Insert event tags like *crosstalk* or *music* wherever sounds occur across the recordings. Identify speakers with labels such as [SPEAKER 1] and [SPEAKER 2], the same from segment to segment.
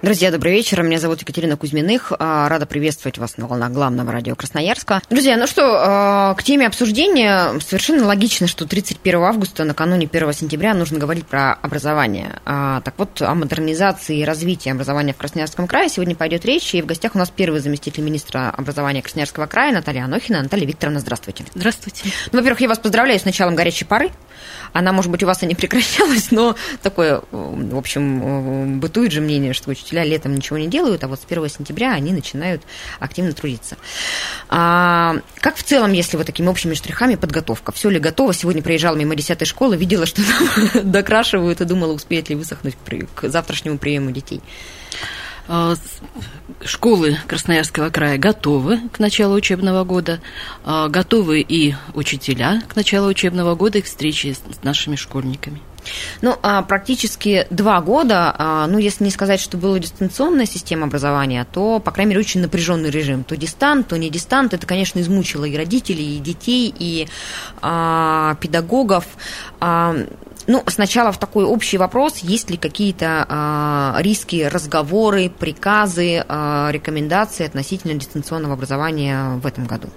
[SPEAKER 1] Друзья, добрый вечер. Меня зовут Екатерина Кузьминых. А, рада приветствовать вас на волнах главного радио Красноярска. Друзья, ну что, а, к теме обсуждения совершенно логично, что 31 августа, накануне 1 сентября, нужно говорить про образование. А, так вот, о модернизации и развитии образования в Красноярском крае сегодня пойдет речь. И в гостях у нас первый заместитель министра образования Красноярского края Наталья Анохина. Наталья Викторовна, здравствуйте.
[SPEAKER 2] Здравствуйте.
[SPEAKER 1] Ну, во-первых, я вас поздравляю с началом горячей пары. Она, может быть, у вас и не прекращалась, но такое, в общем, бытует же мнение, что учителя летом ничего не делают, а вот с 1 сентября они начинают активно трудиться. А, как в целом, если вот такими общими штрихами подготовка? Все ли готово? Сегодня проезжала мимо 10 школы, видела, что там *laughs* докрашивают и думала, успеет ли высохнуть к завтрашнему приему детей.
[SPEAKER 2] А, школы Красноярского края готовы к началу учебного года, а, готовы и учителя к началу учебного года и к встрече с нашими школьниками.
[SPEAKER 1] Ну, а практически два года, а, ну, если не сказать, что была дистанционная система образования, то, по крайней мере, очень напряженный режим. То дистант, то не дистант. Это, конечно, измучило и родителей, и детей, и а, педагогов. А, ну, сначала в такой общий вопрос, есть ли какие-то э, риски, разговоры, приказы, э, рекомендации относительно дистанционного образования в этом году?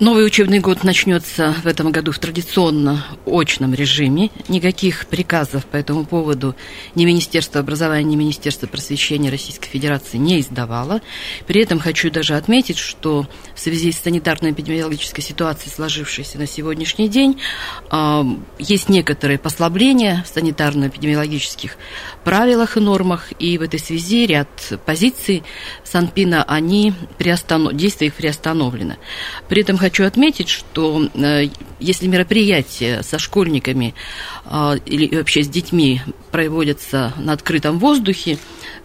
[SPEAKER 2] Новый учебный год начнется в этом году в традиционно очном режиме. Никаких приказов по этому поводу ни Министерство образования, ни Министерство просвещения Российской Федерации не издавало. При этом хочу даже отметить, что в связи с санитарно-эпидемиологической ситуацией, сложившейся на сегодняшний день, есть некоторые послабления в санитарно-эпидемиологических правилах и нормах, и в этой связи ряд позиций Санпина, они приостанов... действия их приостановлены. При этом хочу отметить, что э, если мероприятия со школьниками э, или вообще с детьми проводятся на открытом воздухе,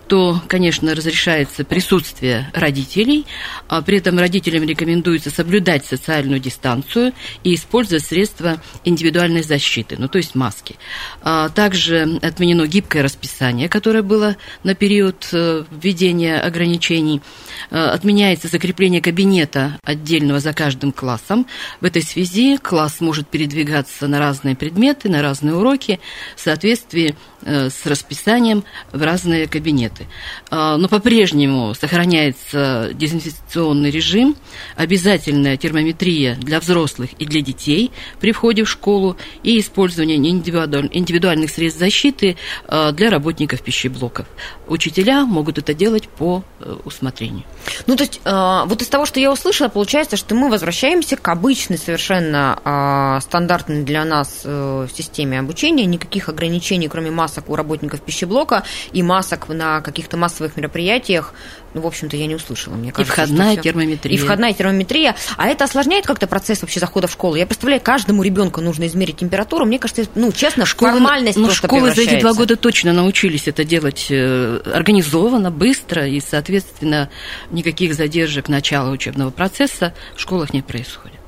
[SPEAKER 2] то, конечно, разрешается присутствие родителей, а при этом родителям рекомендуется соблюдать социальную дистанцию и использовать средства индивидуальной защиты, ну то есть маски. А также отменено гибкое расписание, которое было на период э, введения ограничений. Э, отменяется закрепление кабинета отдельного за каждым классом. В этой связи класс может передвигаться на разные предметы, на разные уроки в соответствии э, с расписанием в разные кабинеты. Э, но по-прежнему сохраняется дезинфекционный режим, обязательная термометрия для взрослых и для детей при входе в школу и использование индивидуальных средств защиты для работников пищеблоков. Учителя могут это делать по усмотрению.
[SPEAKER 1] Ну, то есть, э, вот из того, что я услышала, получается, что мы возвращаемся к обычной, совершенно э, стандартной для нас э, системе обучения. Никаких ограничений, кроме масок у работников пищеблока и масок на каких-то массовых мероприятиях, ну, в общем-то, я не услышала. Мне
[SPEAKER 2] кажется, и входная термометрия.
[SPEAKER 1] И входная термометрия. А это осложняет как-то процесс вообще захода в школу? Я представляю, каждому ребенку нужно измерить температуру. Мне кажется, ну, честно, школы, формальность
[SPEAKER 2] ну, школы за эти два года точно научились это делать организованно, быстро и, соответственно, никаких задержек начала учебного процесса в школах не происходит.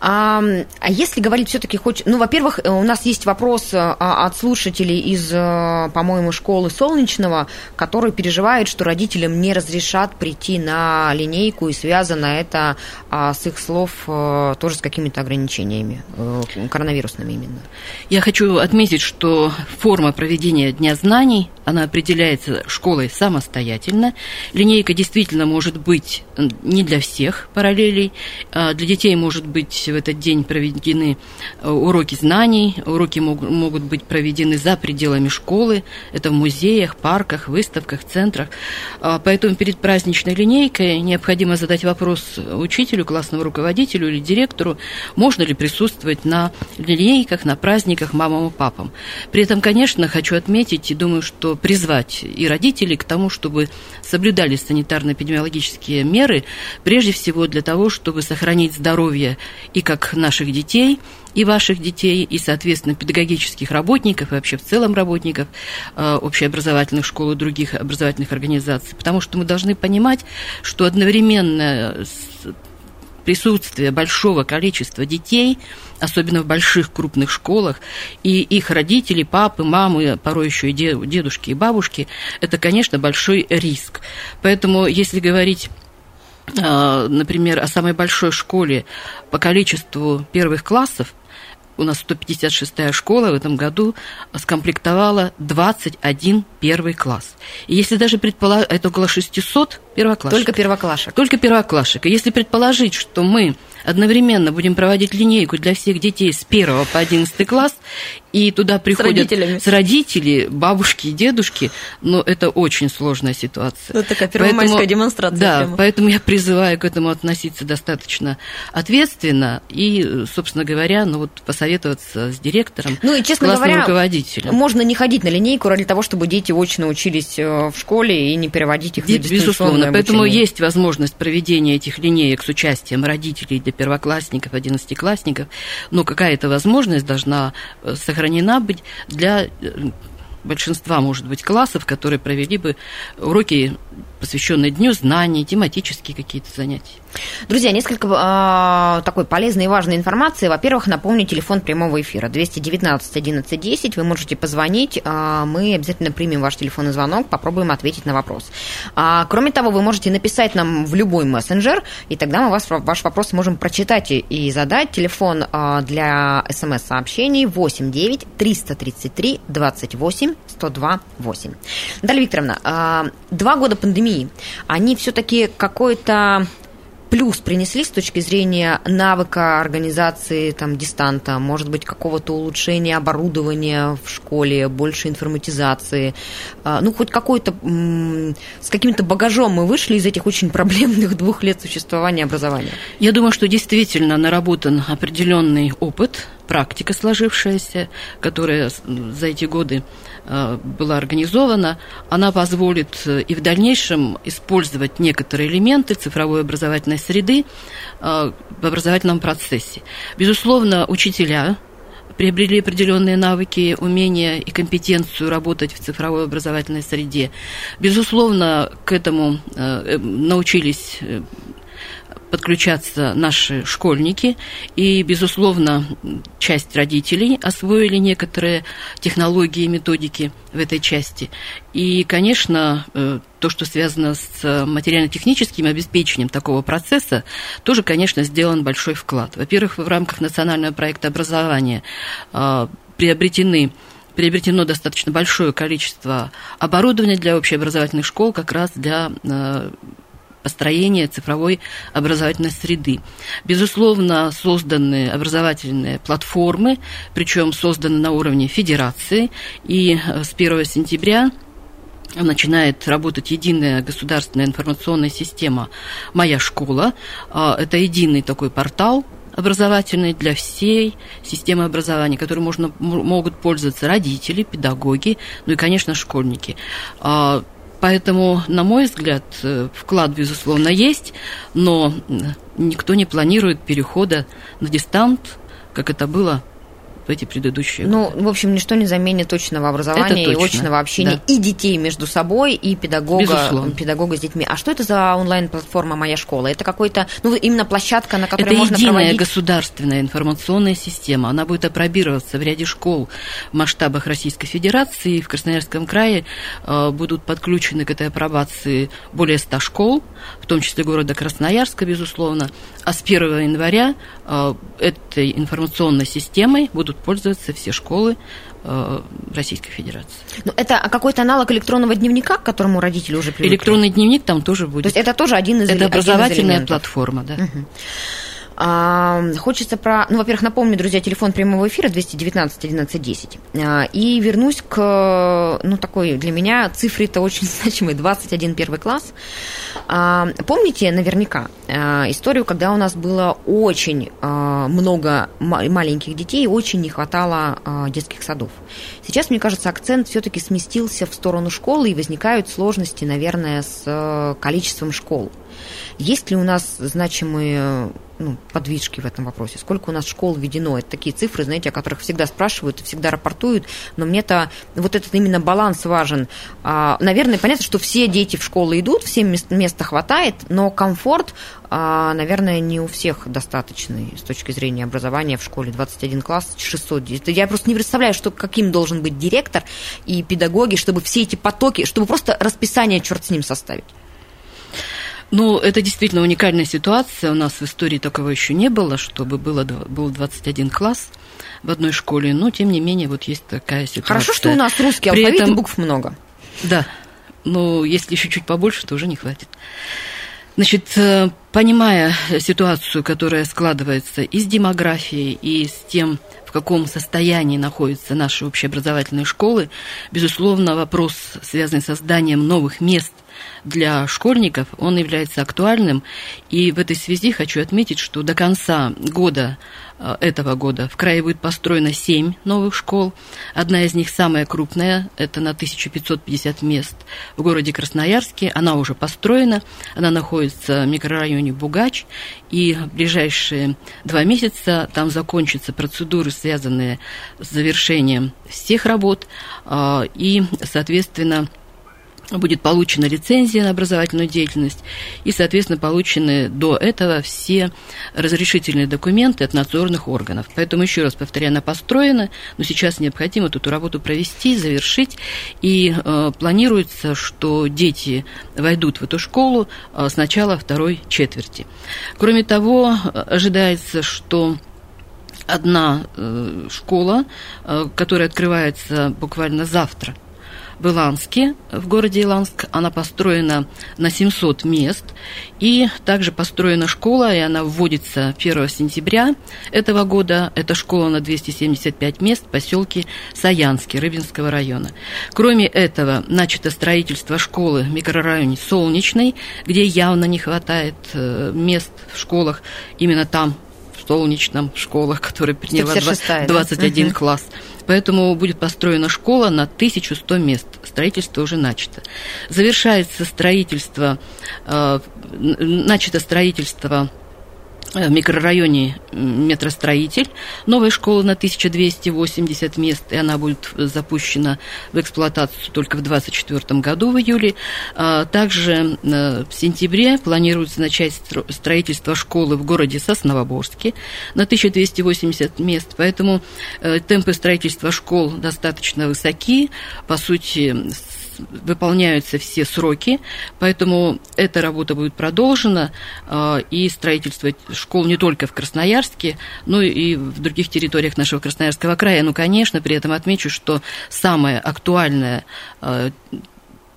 [SPEAKER 1] А, а если говорить все-таки хоть... Ну, во-первых, у нас есть вопрос э, от слушателей из, э, по-моему, школы Солнечного, которые переживают, что родителям не разрешат прийти на линейку, и связано это а, с их слов э, тоже с какими-то ограничениями, коронавирусными именно.
[SPEAKER 2] Я хочу отметить, что форма проведения Дня знаний, она определяется школой самостоятельно. Линейка действительно может быть не для всех параллелей. А для детей может быть в этот день проведены э, уроки знаний, уроки могут, могут быть проведены за пределами школы, это в музеях, парках, выставках, центрах. А, поэтому перед праздничной линейкой необходимо задать вопрос учителю, классному руководителю или директору, можно ли присутствовать на линейках, на праздниках мамам и папам. При этом, конечно, хочу отметить и думаю, что призвать и родителей к тому, чтобы соблюдали санитарно-эпидемиологические меры, прежде всего для того, чтобы сохранить здоровье и как наших детей, и ваших детей, и, соответственно, педагогических работников, и вообще в целом работников э, общеобразовательных школ и других образовательных организаций. Потому что мы должны понимать, что одновременно с присутствие большого количества детей, особенно в больших крупных школах, и их родители, папы, мамы, порой еще и дедушки и бабушки, это, конечно, большой риск. Поэтому, если говорить например, о самой большой школе по количеству первых классов, у нас 156-я школа в этом году скомплектовала 21 первый класс. И если даже предположить, это около 600 первоклассников.
[SPEAKER 1] Только первоклашек.
[SPEAKER 2] Только первоклашек. И если предположить, что мы одновременно будем проводить линейку для всех детей с 1 по 11 класс, и туда приходят с, с родители, бабушки и дедушки, но это очень сложная ситуация.
[SPEAKER 1] Это такая первомайская поэтому, демонстрация.
[SPEAKER 2] Да, прямо. поэтому я призываю к этому относиться достаточно ответственно и, собственно говоря, ну вот посоветоваться с директором,
[SPEAKER 1] ну и, честно говоря,
[SPEAKER 2] руководителем.
[SPEAKER 1] Можно не ходить на линейку ради того, чтобы дети очно учились э, в школе и не переводить их на
[SPEAKER 2] Безусловно, обучение. поэтому есть возможность проведения этих линеек с участием родителей для первоклассников, одиннадцатиклассников, но какая-то возможность должна э, сохранена быть для э, большинства, может быть, классов, которые провели бы уроки, посвященные Дню знаний, тематические какие-то занятия.
[SPEAKER 1] Друзья, несколько э, такой полезной и важной информации. Во-первых, напомню, телефон прямого эфира 219 11 10. Вы можете позвонить, э, мы обязательно примем ваш телефонный звонок, попробуем ответить на вопрос. А, кроме того, вы можете написать нам в любой мессенджер, и тогда мы вас, ваш вопрос можем прочитать и, и задать. Телефон э, для смс-сообщений 8 9 333 28 102 8. Наталья Викторовна, э, два года пандемии, они все-таки какой-то плюс принесли с точки зрения навыка организации там, дистанта, может быть, какого-то улучшения оборудования в школе, больше информатизации, а, ну, хоть какой-то, с каким-то багажом мы вышли из этих очень проблемных двух лет существования образования?
[SPEAKER 2] Я думаю, что действительно наработан определенный опыт, практика сложившаяся, которая за эти годы Э, была организована, она позволит э, и в дальнейшем использовать некоторые элементы цифровой образовательной среды э, в образовательном процессе. Безусловно, учителя приобрели определенные навыки, умения и компетенцию работать в цифровой образовательной среде. Безусловно, к этому научились подключаться наши школьники, и, безусловно, часть родителей освоили некоторые технологии и методики в этой части. И, конечно, э, то, что связано с материально-техническим обеспечением такого процесса, тоже, конечно, сделан большой вклад. Во-первых, в рамках национального проекта образования э, приобретены приобретено достаточно большое количество оборудования для общеобразовательных школ как раз для э, построения цифровой образовательной среды. Безусловно, созданы образовательные платформы, причем созданы на уровне федерации, и э, с 1 сентября начинает работать единая государственная информационная система «Моя школа». А, это единый такой портал, образовательный для всей системы образования, которой можно, могут пользоваться родители, педагоги, ну и, конечно, школьники. Поэтому, на мой взгляд, э, вклад, безусловно, есть, но никто не планирует перехода на дистант, как это было в эти предыдущие
[SPEAKER 1] Ну, в общем, ничто не заменит точного образования точно, и очного общения да. и детей между собой, и педагога, педагога с детьми. А что это за онлайн-платформа «Моя школа»? Это какой-то, ну, именно площадка, на которой
[SPEAKER 2] это
[SPEAKER 1] можно
[SPEAKER 2] единая
[SPEAKER 1] проводить...
[SPEAKER 2] государственная информационная система. Она будет опробироваться в ряде школ в масштабах Российской Федерации. В Красноярском крае э, будут подключены к этой апробации более 100 школ, том числе города Красноярска, безусловно. А с 1 января э, этой информационной системой будут пользоваться все школы э, Российской Федерации.
[SPEAKER 1] Ну, это какой-то аналог электронного дневника, к которому родители уже привыкли?
[SPEAKER 2] Электронный дневник там тоже будет. То есть
[SPEAKER 1] это тоже один из
[SPEAKER 2] Это образовательная
[SPEAKER 1] из
[SPEAKER 2] платформа, да. Угу.
[SPEAKER 1] А, хочется про... Ну, во-первых, напомню, друзья, телефон прямого эфира 219 11 10. И вернусь к, ну, такой для меня цифре-то очень *laughs* значимой, 21 первый класс. А, помните наверняка а, историю, когда у нас было очень а, много маленьких детей, очень не хватало а, детских садов. Сейчас, мне кажется, акцент все-таки сместился в сторону школы, и возникают сложности, наверное, с количеством школ. Есть ли у нас значимые ну, подвижки в этом вопросе? Сколько у нас школ введено? Это такие цифры, знаете, о которых всегда спрашивают всегда рапортуют, но мне-то вот этот именно баланс важен. А, наверное, понятно, что все дети в школу идут, всем места хватает, но комфорт, а, наверное, не у всех достаточный с точки зрения образования в школе. 21 класс, 600 детей. Я просто не представляю, что, каким должен быть директор и педагоги, чтобы все эти потоки, чтобы просто расписание, черт с ним, составить.
[SPEAKER 2] Ну, это действительно уникальная ситуация. У нас в истории такого еще не было, чтобы было, был 21 класс в одной школе. Но, тем не менее, вот есть такая ситуация.
[SPEAKER 1] Хорошо, что у нас русский При алфавит этом... и букв много.
[SPEAKER 2] Да. Но если еще чуть побольше, то уже не хватит. Значит, э, понимая ситуацию, которая складывается и с демографией, и с тем, в каком состоянии находятся наши общеобразовательные школы, безусловно, вопрос, связанный с созданием новых мест для школьников, он является актуальным. И в этой связи хочу отметить, что до конца года э, этого года в крае будет построено 7 новых школ. Одна из них самая крупная, это на 1550 мест в городе Красноярске. Она уже построена, она находится в микрорайоне Бугач. И в ближайшие два месяца там закончатся процедуры, связанные с завершением всех работ. Э, и, соответственно, будет получена лицензия на образовательную деятельность и, соответственно, получены до этого все разрешительные документы от надзорных органов. Поэтому, еще раз повторяю, она построена, но сейчас необходимо эту работу провести, завершить, и э, планируется, что дети войдут в эту школу э, с начала второй четверти. Кроме того, ожидается, что одна э, школа, э, которая открывается буквально завтра – в Иланске, в городе Иланск. Она построена на 700 мест. И также построена школа, и она вводится 1 сентября этого года. Это школа на 275 мест в поселке Саянский Рыбинского района. Кроме этого, начато строительство школы в микрорайоне Солнечный, где явно не хватает э, мест в школах. Именно там в Солнечном школах, которая приняла 21 да? класс. Поэтому будет построена школа на 1100 мест. Строительство уже начато. Завершается строительство, э, начато строительство в микрорайоне метростроитель. Новая школа на 1280 мест, и она будет запущена в эксплуатацию только в 2024 году, в июле. А также э, в сентябре планируется начать строительство школы в городе Сосновоборске на 1280 мест, поэтому э, темпы строительства школ достаточно высоки. По сути, выполняются все сроки, поэтому эта работа будет продолжена, а, и строительство школ не только в Красноярске, но и в других территориях нашего Красноярского края. Ну, конечно, при этом отмечу, что самая актуальная а,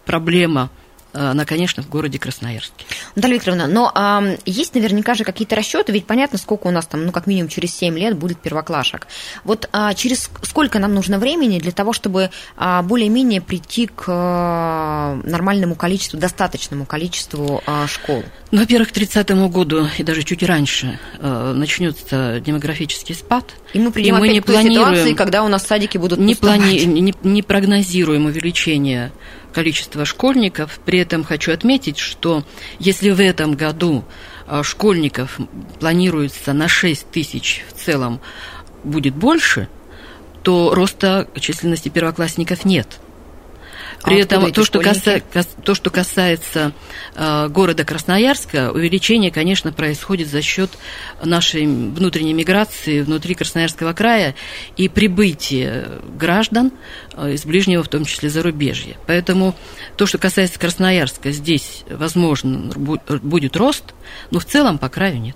[SPEAKER 2] проблема – она, конечно, в городе Красноярске.
[SPEAKER 1] Наталья Викторовна, но а, есть наверняка же какие-то расчеты, ведь понятно, сколько у нас там, ну, как минимум через 7 лет будет первоклашек. Вот а, через сколько нам нужно времени для того, чтобы а, более-менее прийти к а, нормальному количеству, достаточному количеству а, школ?
[SPEAKER 2] Ну, во-первых, к 30 году и даже чуть раньше а, начнется демографический спад.
[SPEAKER 1] И мы придем и мы не к планируем, ситуации, когда у нас садики будут
[SPEAKER 2] не, плани, не, не прогнозируем увеличение количество школьников. При этом хочу отметить, что если в этом году а, школьников планируется на 6 тысяч в целом будет больше, то роста численности первоклассников нет – при а этом то что, каса, то, что касается э, города Красноярска, увеличение, конечно, происходит за счет нашей внутренней миграции внутри Красноярского края и прибытия граждан э, из ближнего, в том числе зарубежья. Поэтому то, что касается Красноярска, здесь, возможно, будет рост, но в целом по краю нет.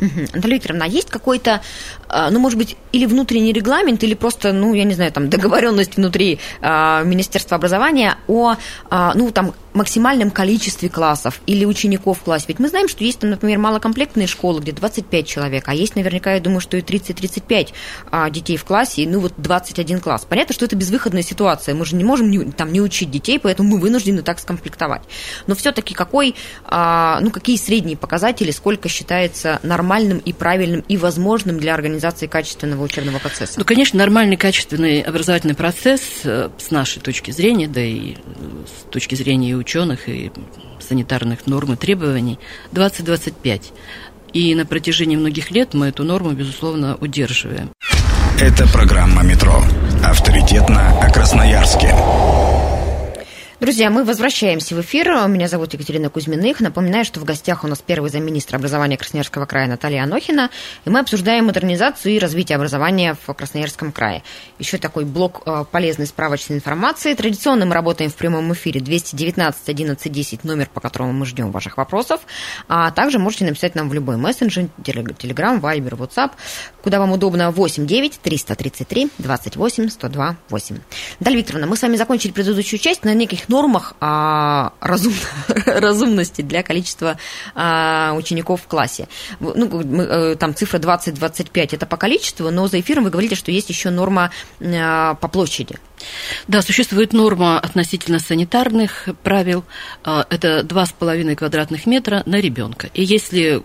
[SPEAKER 1] Угу. Наталья Викторовна, а есть какой-то, а, ну, может быть, или внутренний регламент, или просто, ну, я не знаю, там, договоренность внутри а, Министерства образования о, а, ну, там, максимальном количестве классов или учеников в классе. Ведь мы знаем, что есть, там, например, малокомплектные школы, где 25 человек, а есть наверняка, я думаю, что и 30-35 а, детей в классе, и, ну вот 21 класс. Понятно, что это безвыходная ситуация, мы же не можем не, там не учить детей, поэтому мы вынуждены так скомплектовать. Но все-таки какой, а, ну какие средние показатели, сколько считается нормальным и правильным и возможным для организации качественного учебного процесса?
[SPEAKER 2] Ну, конечно, нормальный качественный образовательный процесс э, с нашей точки зрения, да и с точки зрения ученых и санитарных норм и требований 2025. И на протяжении многих лет мы эту норму, безусловно, удерживаем.
[SPEAKER 3] Это программа «Метро». Авторитетно о Красноярске.
[SPEAKER 1] Друзья, мы возвращаемся в эфир. Меня зовут Екатерина Кузьминых. Напоминаю, что в гостях у нас первый замминистра образования Красноярского края Наталья Анохина. И мы обсуждаем модернизацию и развитие образования в Красноярском крае. Еще такой блок э, полезной справочной информации. Традиционно мы работаем в прямом эфире 219 11 10, номер, по которому мы ждем ваших вопросов. А также можете написать нам в любой мессенджер, Телеграм, Вайбер, WhatsApp, куда вам удобно 8 9 333 28 102 8. Далее, Викторовна, мы с вами закончили предыдущую часть на неких нормах а, разум, *laughs* разумности для количества а, учеников в классе. Ну, мы, э, там цифра 20-25 это по количеству, но за эфиром вы говорите, что есть еще норма а, по площади.
[SPEAKER 2] Да, существует норма относительно санитарных правил. А, это 2,5 квадратных метра на ребенка. И если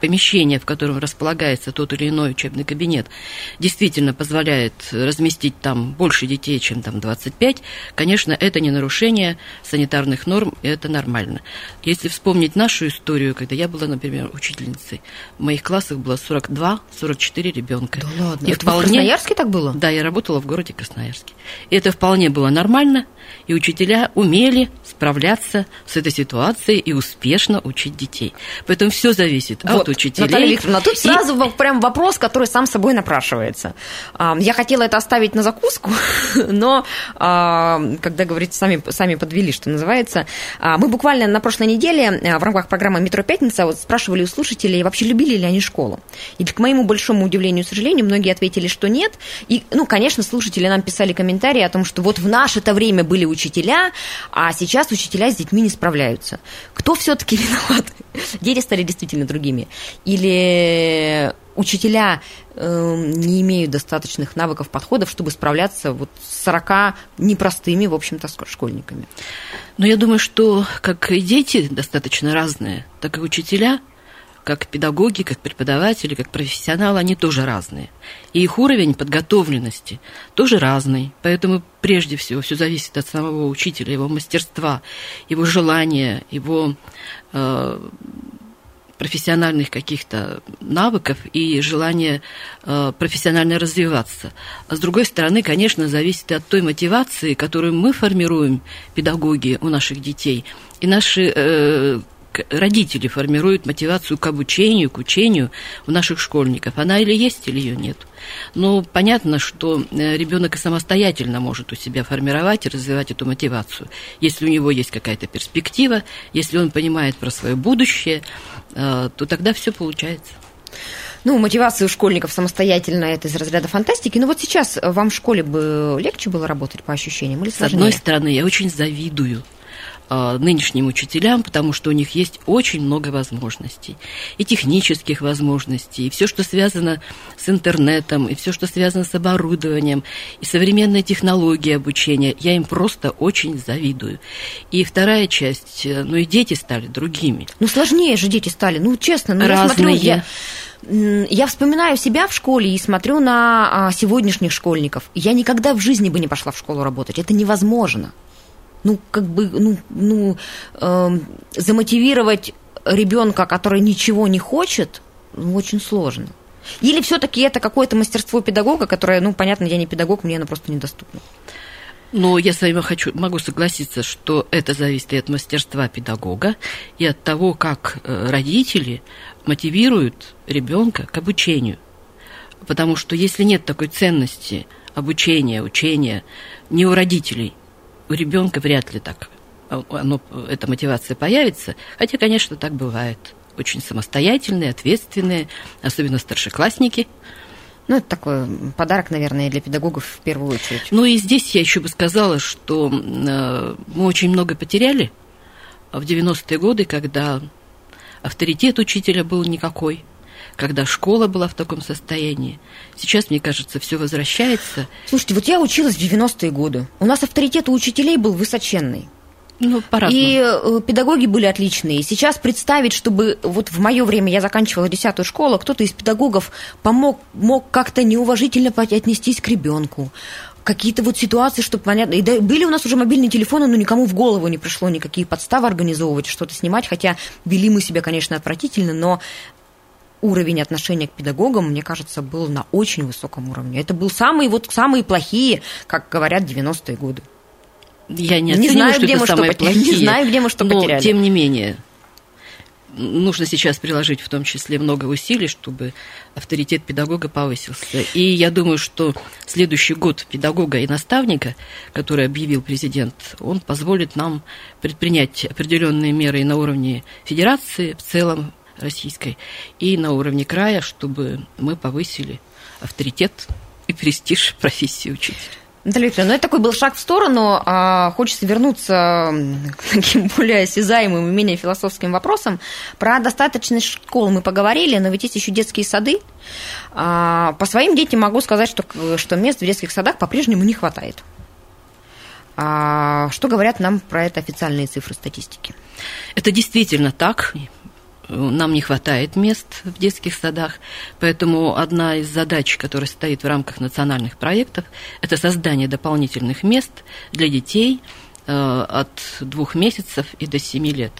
[SPEAKER 2] помещение, в котором располагается тот или иной учебный кабинет, действительно позволяет разместить там больше детей, чем там 25, конечно, это не нарушение санитарных норм, и это нормально. Если вспомнить нашу историю, когда я была, например, учительницей, в моих классах было 42-44 ребенка.
[SPEAKER 1] Да ладно, и это вполне... в Красноярске так было?
[SPEAKER 2] Да, я работала в городе Красноярске. И это вполне было нормально, и учителя умели справляться с этой ситуацией и успешно учить детей. Поэтому все зависит вот, от учителей.
[SPEAKER 1] Наталья Викторовна, тут и... сразу прям вопрос, который сам собой напрашивается. Я хотела это оставить на закуску, *laughs* но когда, говорите, сами, сами подвели, что называется. Мы буквально на прошлой неделе в рамках программы «Метро Пятница» вот спрашивали у слушателей, вообще любили ли они школу. И к моему большому удивлению и сожалению, многие ответили, что нет. И, ну, конечно, слушатели нам писали комментарии о том, что вот в наше-то время были учителя, а сейчас учителя с детьми не справляются. Кто все-таки *laughs* виноват? Дети стали действительно другими. Или учителя э, не имеют достаточных навыков, подходов, чтобы справляться вот с 40 непростыми, в общем-то, школьниками.
[SPEAKER 2] Но я думаю, что как и дети достаточно разные, так и учителя – как педагоги, как преподаватели, как профессионалы, они тоже разные. И их уровень подготовленности тоже разный. Поэтому прежде всего все зависит от самого учителя, его мастерства, его желания, его э, профессиональных каких-то навыков и желания э, профессионально развиваться. А с другой стороны, конечно, зависит от той мотивации, которую мы формируем, педагоги, у наших детей. И наши э, родители формируют мотивацию к обучению, к учению у наших школьников. Она или есть, или ее нет. Но понятно, что э, ребенок и самостоятельно может у себя формировать и развивать эту мотивацию. Если у него есть какая-то перспектива, если он понимает про свое будущее, то тогда все получается.
[SPEAKER 1] Ну, мотивация у школьников самостоятельно это из разряда фантастики. Но вот сейчас вам в школе бы легче было работать по ощущениям или сложнее?
[SPEAKER 2] С одной стороны, я очень завидую Э, нынешним учителям, потому что у них есть очень много возможностей. И технических возможностей, и все, что связано с интернетом, и все, что связано с оборудованием, и современные технологии обучения. Я им просто очень завидую. И вторая часть, э, ну и дети стали другими.
[SPEAKER 1] Ну сложнее же дети стали, ну честно. Ну,
[SPEAKER 2] Разные. Я смотрю, я...
[SPEAKER 1] Я вспоминаю себя в школе и смотрю на а, сегодняшних школьников. Я никогда в жизни бы не пошла в школу работать. Это невозможно ну, как бы, ну, ну э, замотивировать ребенка, который ничего не хочет, ну, очень сложно. Или все-таки это какое-то мастерство педагога, которое, ну, понятно, я не педагог, мне оно просто недоступно.
[SPEAKER 2] Но я с вами хочу, могу согласиться, что это зависит и от мастерства педагога, и от того, как э, родители мотивируют ребенка к обучению. Потому что если нет такой ценности обучения, учения не у родителей, у ребенка вряд ли так а, оно, эта мотивация появится. Хотя, конечно, так бывает. Очень самостоятельные, ответственные, особенно старшеклассники.
[SPEAKER 1] Ну, это такой подарок, наверное, для педагогов в первую очередь.
[SPEAKER 2] Ну и здесь я еще бы сказала, что э, мы очень много потеряли в 90-е годы, когда авторитет учителя был никакой – когда школа была в таком состоянии. Сейчас, мне кажется, все возвращается.
[SPEAKER 1] Слушайте, вот я училась в 90-е годы. У нас авторитет у учителей был высоченный.
[SPEAKER 2] Ну,
[SPEAKER 1] И э, педагоги были отличные. Сейчас представить, чтобы вот в мое время я заканчивала десятую школу, кто-то из педагогов помог, мог как-то неуважительно отнестись к ребенку, какие-то вот ситуации, чтобы понятно. И да, были у нас уже мобильные телефоны, но никому в голову не пришло никакие подставы организовывать, что-то снимать, хотя вели мы себя, конечно, отвратительно, но уровень отношения к педагогам, мне кажется, был на очень высоком уровне. Это был самые, вот, самые плохие, как говорят, 90-е годы.
[SPEAKER 2] Я не, не знаю, что где это мы самые что плохие,
[SPEAKER 1] не знаю, где мы что
[SPEAKER 2] но,
[SPEAKER 1] потеряли.
[SPEAKER 2] тем не менее, нужно сейчас приложить в том числе много усилий, чтобы авторитет педагога повысился. И я думаю, что следующий год педагога и наставника, который объявил президент, он позволит нам предпринять определенные меры и на уровне федерации в целом российской, и на уровне края, чтобы мы повысили авторитет и престиж профессии учителя.
[SPEAKER 1] Наталья Викторовна, ну это такой был шаг в сторону. А хочется вернуться к таким более осязаемым и менее философским вопросам. Про достаточность школ мы поговорили, но ведь есть еще детские сады. А, по своим детям могу сказать, что, что мест в детских садах по-прежнему не хватает. А, что говорят нам про это официальные цифры статистики?
[SPEAKER 2] Это действительно так нам не хватает мест в детских садах, поэтому одна из задач, которая стоит в рамках национальных проектов, это создание дополнительных мест для детей э, от двух месяцев и до семи лет.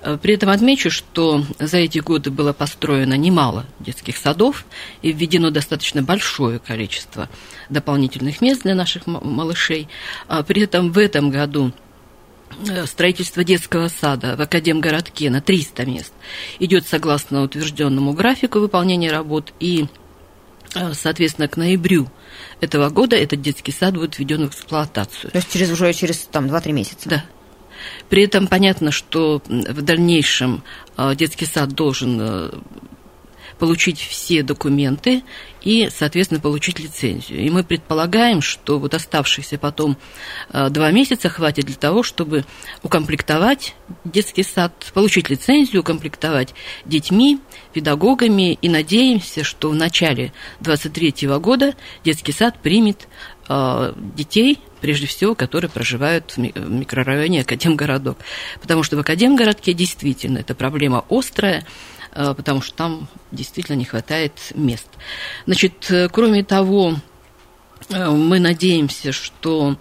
[SPEAKER 2] Э, при этом отмечу, что за эти годы было построено немало детских садов и введено достаточно большое количество дополнительных мест для наших малышей. А при этом в этом году строительство детского сада в Академгородке на 300 мест идет согласно утвержденному графику выполнения работ и э, Соответственно, к ноябрю этого года этот детский сад будет введен в эксплуатацию.
[SPEAKER 1] То есть через уже через там 2-3 месяца?
[SPEAKER 2] Да. При этом понятно, что в дальнейшем э, детский сад должен получить все документы и, соответственно, получить лицензию. И мы предполагаем, что вот оставшиеся потом э, два месяца хватит для того, чтобы укомплектовать детский сад, получить лицензию, укомплектовать детьми, педагогами, и надеемся, что в начале 2023 года детский сад примет э, детей, прежде всего, которые проживают в микрорайоне Академгородок. Потому что в Академгородке действительно эта проблема острая, потому что там действительно не хватает мест. Значит, э, кроме того, э, мы надеемся, что,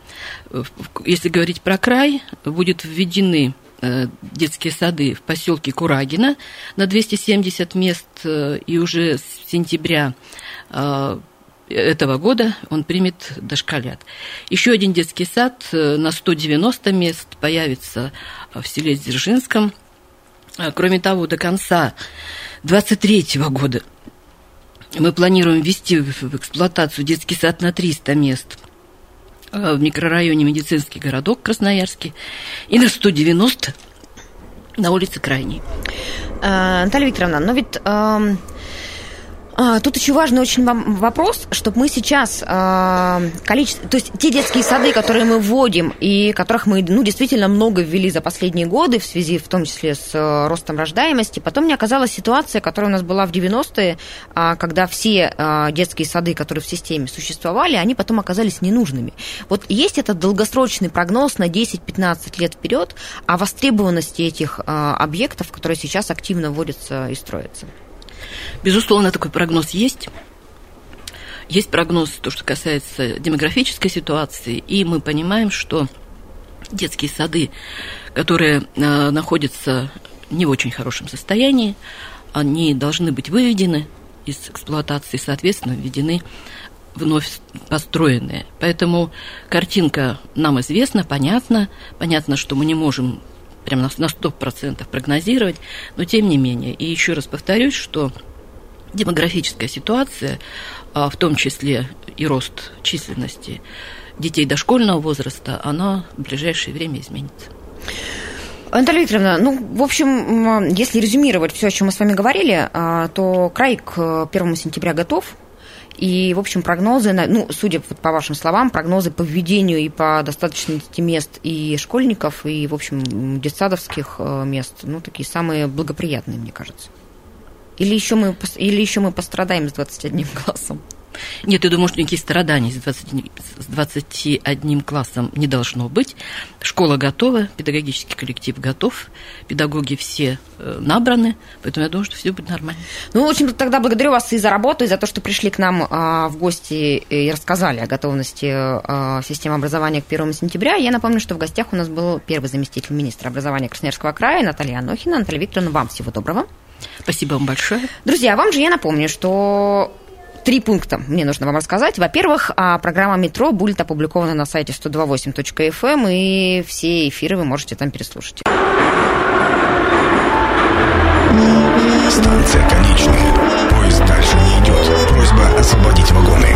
[SPEAKER 2] если говорить про край, будут введены детские сады в поселке Курагина на 270 мест, и уже с сентября этого года он примет дошколят. Еще один детский сад на 190 мест появится в селе Дзержинском – кроме того, до конца 2023 года мы планируем ввести в эксплуатацию детский сад на 300 мест а, в микрорайоне Медицинский городок Красноярский и на 190 на улице Крайней.
[SPEAKER 1] А, Наталья Викторовна, но ведь а, тут еще важный очень вопрос, чтобы мы сейчас а, количество, то есть те детские сады, которые мы вводим и которых мы, ну, действительно много ввели за последние годы в связи, в том числе с э, ростом рождаемости, потом не оказалась ситуация, которая у нас была в 90-е, а, когда все детские сады, которые в системе существовали, они потом оказались ненужными. Вот есть этот долгосрочный прогноз на 10-15 лет вперед о востребованности этих объектов, которые сейчас активно вводятся и строятся?
[SPEAKER 2] Безусловно, такой прогноз есть. Есть прогноз, то, что касается демографической ситуации, и мы понимаем, что детские сады, которые э, находятся не в очень хорошем состоянии, они должны быть выведены из эксплуатации, соответственно, введены вновь построенные. Поэтому картинка нам известна, понятна. Понятно, что мы не можем прямо на 100% прогнозировать, но тем не менее. И еще раз повторюсь, что демографическая ситуация, а, в том числе и рост численности детей дошкольного возраста, она в ближайшее время изменится.
[SPEAKER 1] Наталья Викторовна, ну, в общем, если резюмировать все, о чем мы с вами говорили, а, то край к 1 сентября готов. И, в общем, прогнозы, ну, судя по вашим словам, прогнозы по введению и по достаточности мест и школьников, и, в общем, детсадовских э, мест, ну, такие самые благоприятные, мне кажется. Или еще мы, или еще мы пострадаем с 21 классом?
[SPEAKER 2] Нет, я думаю, что никаких страданий с, 20, с 21 классом не должно быть. Школа готова, педагогический коллектив готов, педагоги все э, набраны, поэтому я думаю, что все будет нормально.
[SPEAKER 1] Ну, в общем, тогда благодарю вас и за работу, и за то, что пришли к нам а, в гости и рассказали о готовности а, системы образования к 1 сентября. Я напомню, что в гостях у нас был первый заместитель министра образования Красноярского края Наталья Анохина. Наталья Викторовна, вам всего доброго.
[SPEAKER 2] Спасибо вам большое.
[SPEAKER 1] Друзья, вам же я напомню, что три пункта мне нужно вам рассказать. Во-первых, а, программа «Метро» будет опубликована на сайте 128.fm, эм, и все эфиры вы можете там переслушать.
[SPEAKER 3] Станция конечная. Поезд дальше не идет. Просьба освободить вагоны.